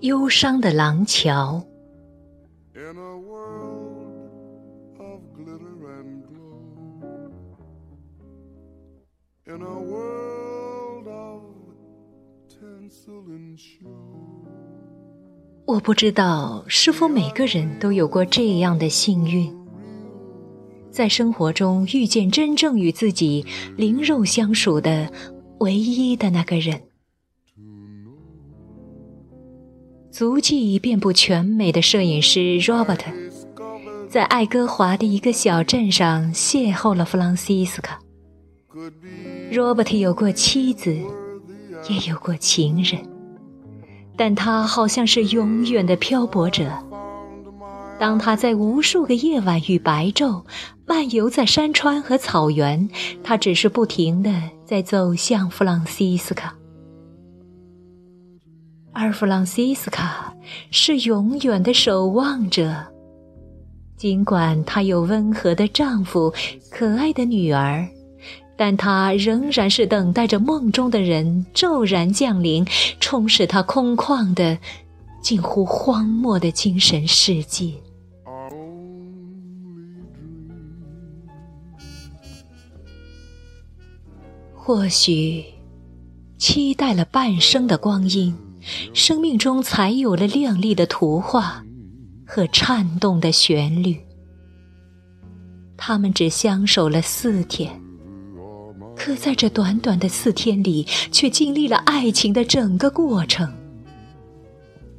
忧伤的廊桥。我不知道是否每个人都有过这样的幸运，在生活中遇见真正与自己灵肉相属的唯一的那个人。足迹遍布全美的摄影师 Robert，在爱荷华的一个小镇上邂逅了弗朗西斯卡。Robert 有过妻子，也有过情人。但他好像是永远的漂泊者。当他在无数个夜晚与白昼漫游在山川和草原，他只是不停的在走向弗朗西斯卡，而弗朗西斯卡是永远的守望者。尽管她有温和的丈夫、可爱的女儿。但她仍然是等待着梦中的人骤然降临，充实她空旷的、近乎荒漠的精神世界。或许，期待了半生的光阴，生命中才有了亮丽的图画和颤动的旋律。他们只相守了四天。可在这短短的四天里，却经历了爱情的整个过程：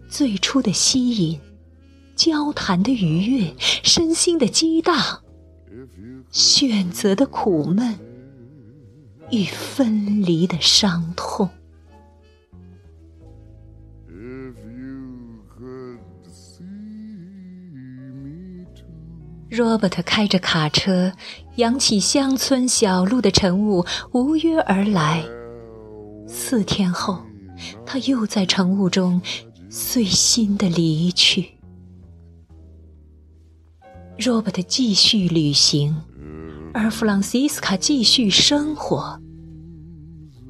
最初的吸引、交谈的愉悦、身心的激荡、选择的苦闷与分离的伤痛。Robert 开着卡车，扬起乡村小路的晨雾，无约而来。四天后，他又在晨雾中碎心的离去。Robert 继续旅行，而弗朗西斯卡继续生活，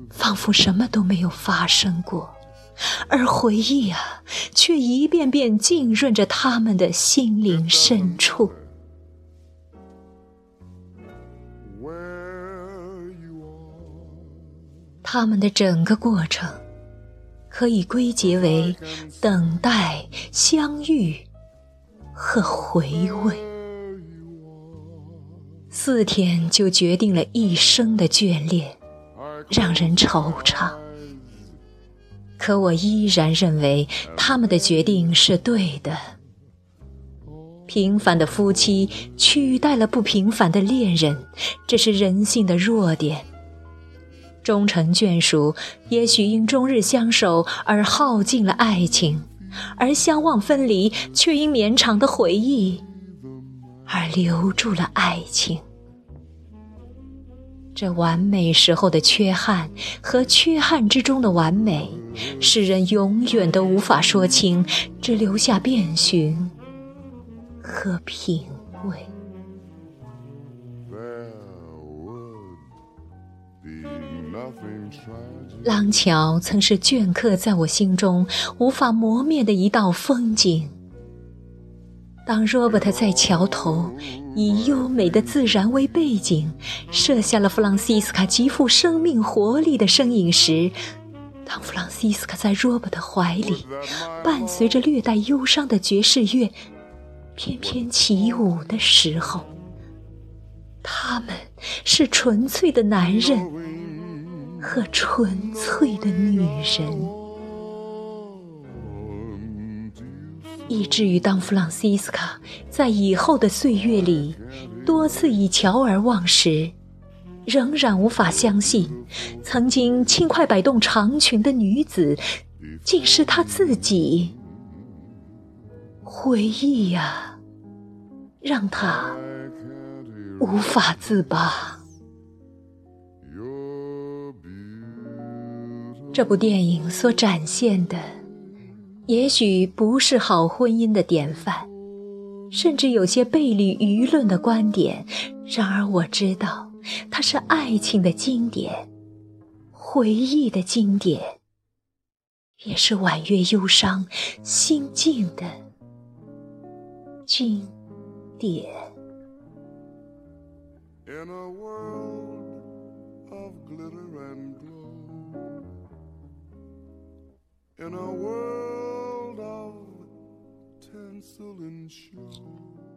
仿佛什么都没有发生过，而回忆啊，却一遍遍浸润着他们的心灵深处。他们的整个过程，可以归结为等待、相遇和回味。四天就决定了一生的眷恋，让人惆怅。可我依然认为他们的决定是对的。平凡的夫妻取代了不平凡的恋人，这是人性的弱点。终成眷属，也许因终日相守而耗尽了爱情；而相望分离，却因绵长的回忆而留住了爱情。这完美时候的缺憾和缺憾之中的完美，使人永远都无法说清，只留下遍寻和品味。廊桥曾是镌刻在我心中无法磨灭的一道风景。当 Robert 在桥头以优美的自然为背景，摄下了弗朗西斯卡极富生命活力的身影时，当弗朗西斯卡在 Robert 的怀里，伴随着略带忧伤的爵士乐翩翩起舞的时候，他们是纯粹的男人。和纯粹的女人，以至于当弗朗西斯卡在以后的岁月里多次以桥而望时，仍然无法相信，曾经轻快摆动长裙的女子，竟是她自己。回忆呀，让她无法自拔。这部电影所展现的，也许不是好婚姻的典范甚至有些背离舆论的观点然而我知道它是爱情的经典回忆的经典也是婉约忧伤心境的经典 in a world of glitter and glow in a world tinsel and show.